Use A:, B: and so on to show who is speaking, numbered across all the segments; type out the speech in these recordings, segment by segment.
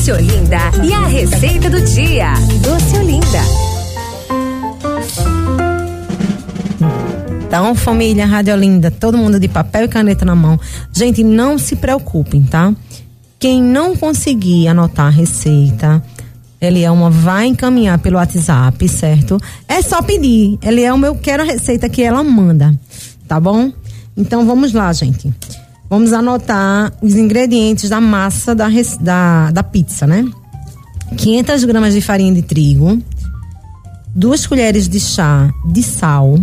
A: Doce Olinda e a receita do dia. Doce Olinda.
B: Então, família Rádio Olinda, todo mundo de papel e caneta na mão. Gente, não se preocupem, tá? Quem não conseguir anotar a receita, Elielma vai encaminhar pelo WhatsApp, certo? É só pedir. Elielma, eu quero a receita que ela manda, tá bom? Então vamos lá, gente. Vamos anotar os ingredientes da massa da, da, da pizza, né? 500 gramas de farinha de trigo, duas colheres de chá de sal,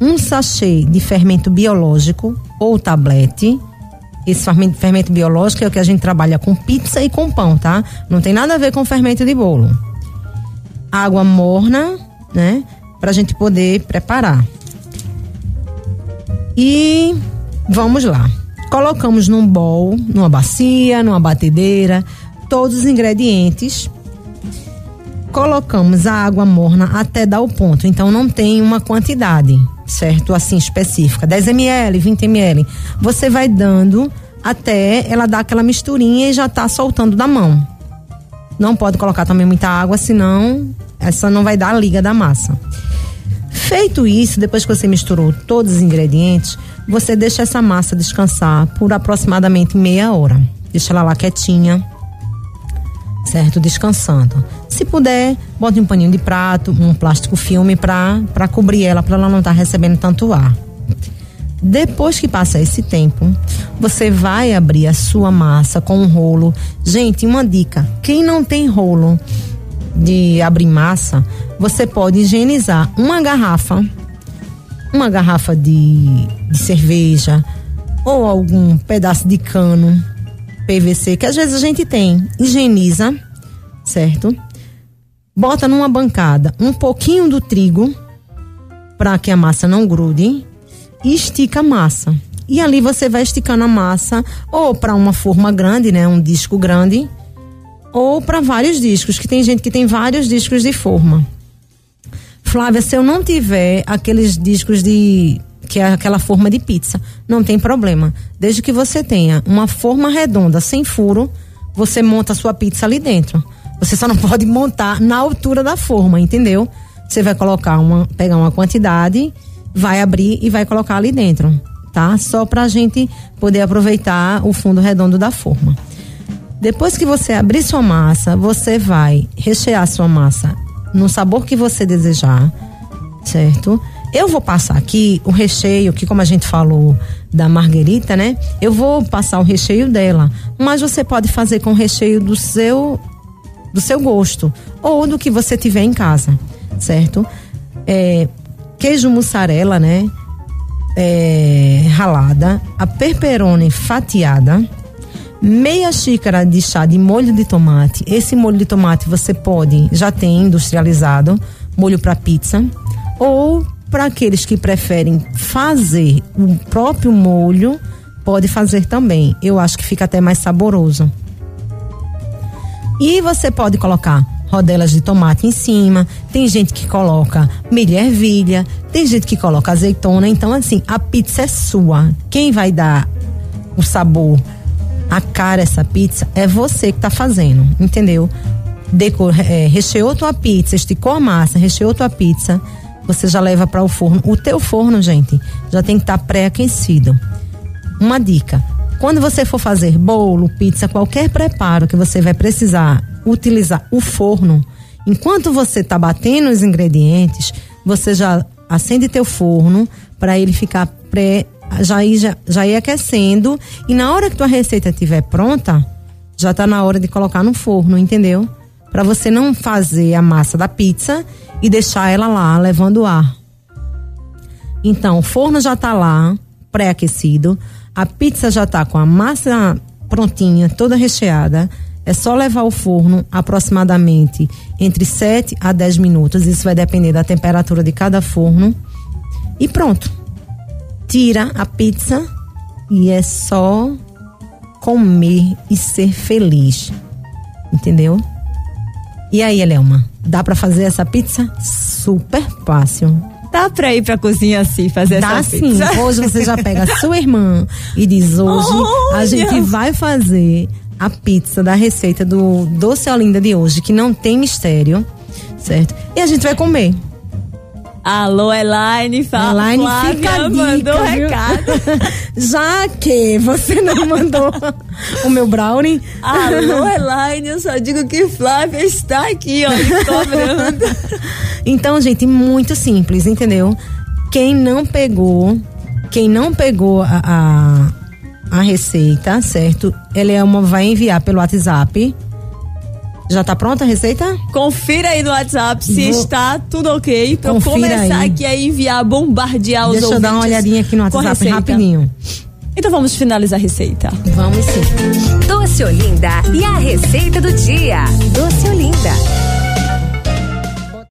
B: um sachê de fermento biológico ou tablete. Esse fermento, fermento biológico é o que a gente trabalha com pizza e com pão, tá? Não tem nada a ver com fermento de bolo. Água morna, né? Pra gente poder preparar. E Vamos lá. Colocamos num bowl, numa bacia, numa batedeira, todos os ingredientes. Colocamos a água morna até dar o ponto. Então não tem uma quantidade, certo? Assim específica. 10 ml, 20 ml. Você vai dando até ela dar aquela misturinha e já tá soltando da mão. Não pode colocar também muita água, senão essa não vai dar a liga da massa. Feito isso, depois que você misturou todos os ingredientes, você deixa essa massa descansar por aproximadamente meia hora. Deixa ela lá quietinha, certo? Descansando. Se puder, bote um paninho de prato, um plástico filme para cobrir ela, para ela não estar tá recebendo tanto ar. Depois que passa esse tempo, você vai abrir a sua massa com um rolo. Gente, uma dica: quem não tem rolo de abrir massa, você pode higienizar uma garrafa uma garrafa de, de cerveja ou algum pedaço de cano PVC que às vezes a gente tem, higieniza, certo? Bota numa bancada um pouquinho do trigo para que a massa não grude e estica a massa. E ali você vai esticando a massa ou para uma forma grande, né, um disco grande, ou para vários discos, que tem gente que tem vários discos de forma. Flávia, se eu não tiver aqueles discos de que é aquela forma de pizza, não tem problema. Desde que você tenha uma forma redonda sem furo, você monta a sua pizza ali dentro. Você só não pode montar na altura da forma, entendeu? Você vai colocar uma, pegar uma quantidade, vai abrir e vai colocar ali dentro, tá? Só pra gente poder aproveitar o fundo redondo da forma. Depois que você abrir sua massa, você vai rechear sua massa no sabor que você desejar, certo? Eu vou passar aqui o recheio, que como a gente falou da marguerita, né? Eu vou passar o recheio dela, mas você pode fazer com o recheio do seu do seu gosto ou do que você tiver em casa, certo? É, queijo mussarela, né? É, ralada, a perperone fatiada, meia xícara de chá de molho de tomate. Esse molho de tomate você pode, já tem industrializado, molho para pizza, ou para aqueles que preferem fazer o próprio molho, pode fazer também. Eu acho que fica até mais saboroso. E você pode colocar rodelas de tomate em cima. Tem gente que coloca milho ervilha, tem gente que coloca azeitona. Então, assim, a pizza é sua. Quem vai dar o sabor a cara essa pizza, é você que tá fazendo, entendeu? É, recheou tua pizza, esticou a massa, recheou tua pizza, você já leva para o forno. O teu forno, gente, já tem que estar tá pré-aquecido. Uma dica: quando você for fazer bolo, pizza, qualquer preparo que você vai precisar utilizar o forno, enquanto você tá batendo os ingredientes, você já acende teu forno para ele ficar pré já ir, já, já ir aquecendo e na hora que tua receita estiver pronta, já tá na hora de colocar no forno, entendeu? Para você não fazer a massa da pizza e deixar ela lá levando ar. Então, o forno já tá lá, pré-aquecido, a pizza já tá com a massa prontinha, toda recheada. É só levar ao forno aproximadamente entre 7 a 10 minutos. Isso vai depender da temperatura de cada forno. E pronto tira a pizza e é só comer e ser feliz. Entendeu? E aí, Elelma, dá para fazer essa pizza? Super fácil.
C: Dá pra ir pra cozinha assim, fazer
B: Dá
C: essa
B: pizza? sim. Hoje você já pega a sua irmã e diz: hoje Olha. a gente vai fazer a pizza da receita do Doce Olinda de hoje, que não tem mistério, certo? E a gente vai comer.
C: Alô, Elaine, fala.
B: Elaine,
C: Flávia
B: fica dica,
C: mandou
B: viu?
C: recado.
B: Já que você não mandou o meu brownie,
C: Alô, Elaine, eu só digo que Flávia está aqui, ó, cobrando.
B: Então, gente, muito simples, entendeu? Quem não pegou, quem não pegou a, a, a receita, certo? Ela é uma, vai enviar pelo WhatsApp. Já tá pronta a receita?
C: Confira aí no WhatsApp se
B: Vou-
C: está tudo ok pra eu
B: Confira
C: começar
B: aí.
C: aqui a enviar, bombardear os
B: Deixa eu dar uma
C: ouvintes
B: olhadinha aqui no WhatsApp rapidinho.
C: Então vamos finalizar a receita.
B: Vamos sim.
A: Doce Olinda e a receita do dia. Doce Olinda.